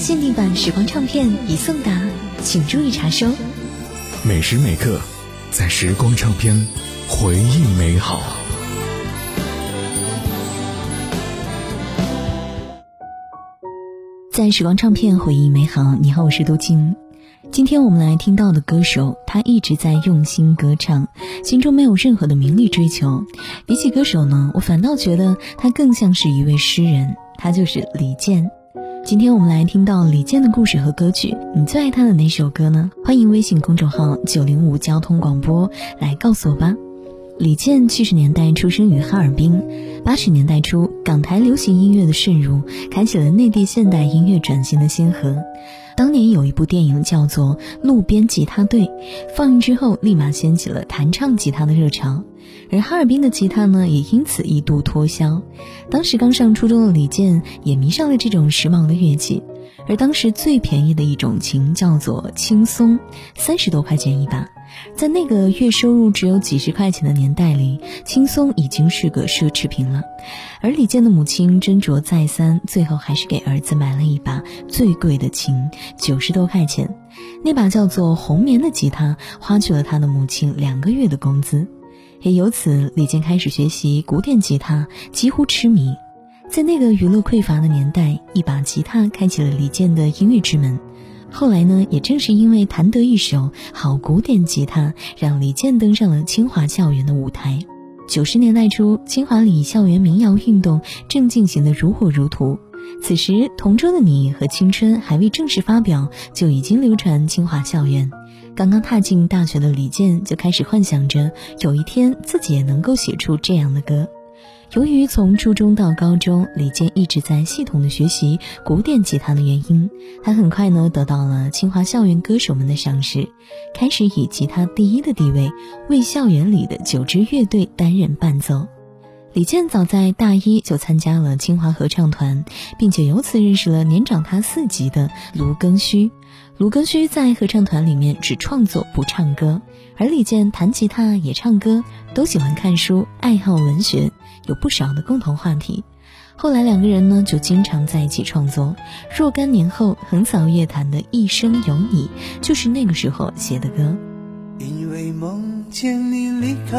限定版时光唱片已送达，请注意查收。每时每刻，在时光唱片，回忆美好。在时光唱片回忆美好，你好，我是杜静。今天我们来听到的歌手，他一直在用心歌唱，心中没有任何的名利追求。比起歌手呢，我反倒觉得他更像是一位诗人，他就是李健。今天我们来听到李健的故事和歌曲，你最爱他的哪首歌呢？欢迎微信公众号九零五交通广播来告诉我吧。李健七十年代出生于哈尔滨，八十年代初，港台流行音乐的渗入，开启了内地现代音乐转型的先河。当年有一部电影叫做《路边吉他队》，放映之后立马掀起了弹唱吉他的热潮，而哈尔滨的吉他呢，也因此一度脱销。当时刚上初中的李健也迷上了这种时髦的乐器，而当时最便宜的一种琴叫做青松，三十多块钱一把。在那个月收入只有几十块钱的年代里，轻松已经是个奢侈品了。而李健的母亲斟酌再三，最后还是给儿子买了一把最贵的琴，九十多块钱。那把叫做红棉的吉他，花去了他的母亲两个月的工资。也由此，李健开始学习古典吉他，几乎痴迷。在那个娱乐匮乏的年代，一把吉他开启了李健的音乐之门。后来呢，也正是因为弹得一手好古典吉他，让李健登上了清华校园的舞台。九十年代初，清华里校园民谣运动正进行的如火如荼。此时，《同桌的你》和《青春》还未正式发表，就已经流传清华校园。刚刚踏进大学的李健就开始幻想着，有一天自己也能够写出这样的歌。由于从初中到高中，李健一直在系统的学习古典吉他的原因，他很快呢得到了清华校园歌手们的赏识，开始以吉他第一的地位为校园里的九支乐队担任伴奏。李健早在大一就参加了清华合唱团，并且由此认识了年长他四级的卢庚戌。卢庚戌在合唱团里面只创作不唱歌，而李健弹吉他也唱歌，都喜欢看书，爱好文学。有不少的共同话题，后来两个人呢就经常在一起创作。若干年后，横扫乐坛的《一生有你》就是那个时候写的歌。因为梦见你离开，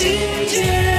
今天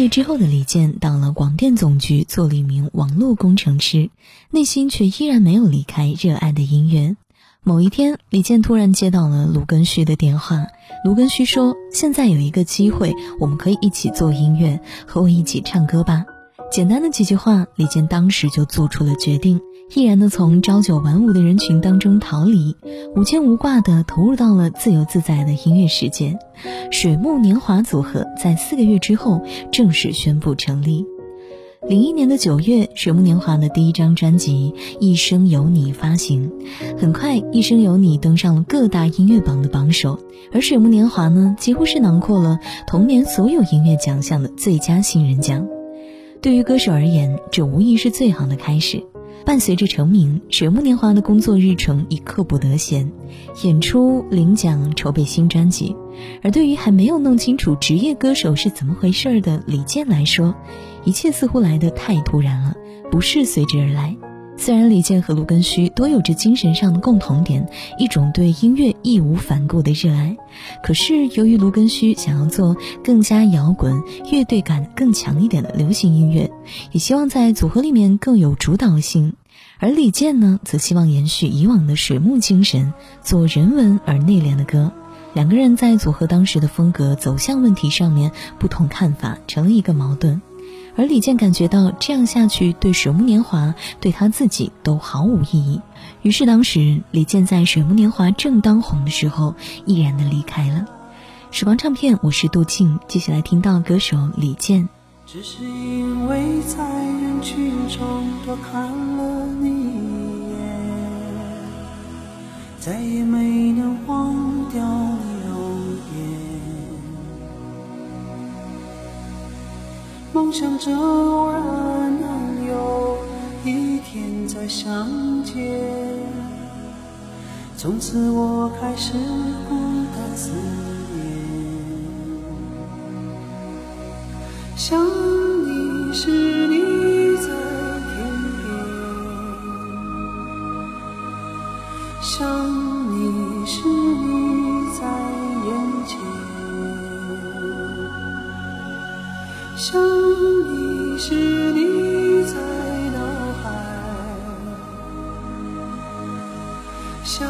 业之后的李健到了广电总局做了一名网络工程师，内心却依然没有离开热爱的音乐。某一天，李健突然接到了卢庚戌的电话。卢庚戌说：“现在有一个机会，我们可以一起做音乐，和我一起唱歌吧。”简单的几句话，李健当时就做出了决定，毅然的从朝九晚五的人群当中逃离，无牵无挂的投入到了自由自在的音乐世界。水木年华组合在四个月之后正式宣布成立。零一年的九月，水木年华的第一张专辑《一生有你》发行，很快，《一生有你》登上了各大音乐榜的榜首，而水木年华呢，几乎是囊括了同年所有音乐奖项的最佳新人奖。对于歌手而言，这无疑是最好的开始。伴随着成名，水木年华的工作日程已刻不得闲，演出、领奖、筹备新专辑。而对于还没有弄清楚职业歌手是怎么回事儿的李健来说，一切似乎来得太突然了，不是随之而来。虽然李健和卢庚戌都有着精神上的共同点，一种对音乐义无反顾的热爱，可是由于卢庚戌想要做更加摇滚、乐队感更强一点的流行音乐，也希望在组合里面更有主导性，而李健呢，则希望延续以往的水木精神，做人文而内敛的歌。两个人在组合当时的风格走向问题上面不同看法，成了一个矛盾。而李健感觉到这样下去对水木年华、对他自己都毫无意义，于是当时李健在水木年华正当红的时候，毅然的离开了。时光唱片，我是杜静，接下来听到歌手李健。只是因为在人群中多看了你一眼，再也没能忘掉你梦想着偶然能有一天再相见，从此我开始孤单思念。想你时你在天边，想你时你在眼前，想你时你在脑海，想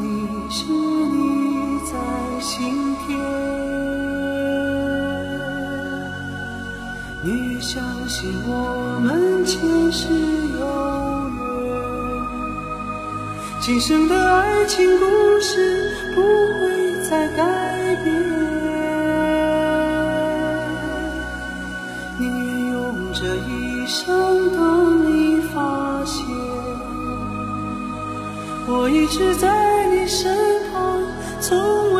你时你在心田。你相信我们前世有缘，今生的爱情故事不会我一直在你身旁，从未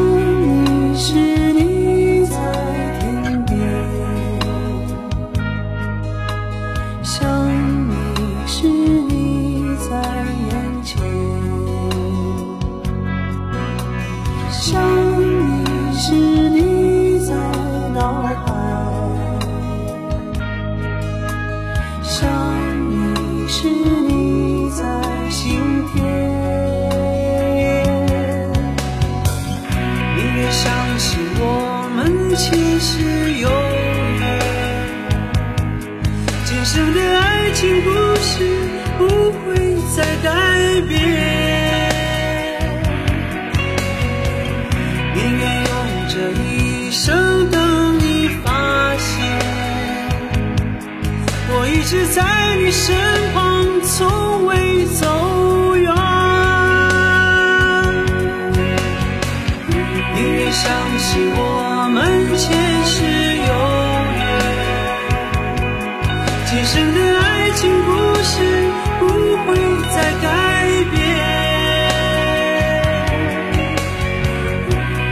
是你在心田。宁愿相信我们前世有缘，今生的爱情故事不会再改变。宁愿用这一生等你发现，我一直在你身旁，从未走远。宁愿相信我们前世有缘，今生的爱情故事不会再改变。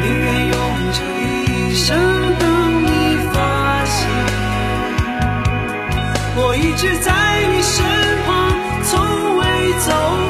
宁愿用这一生等你发现，我一直在 No.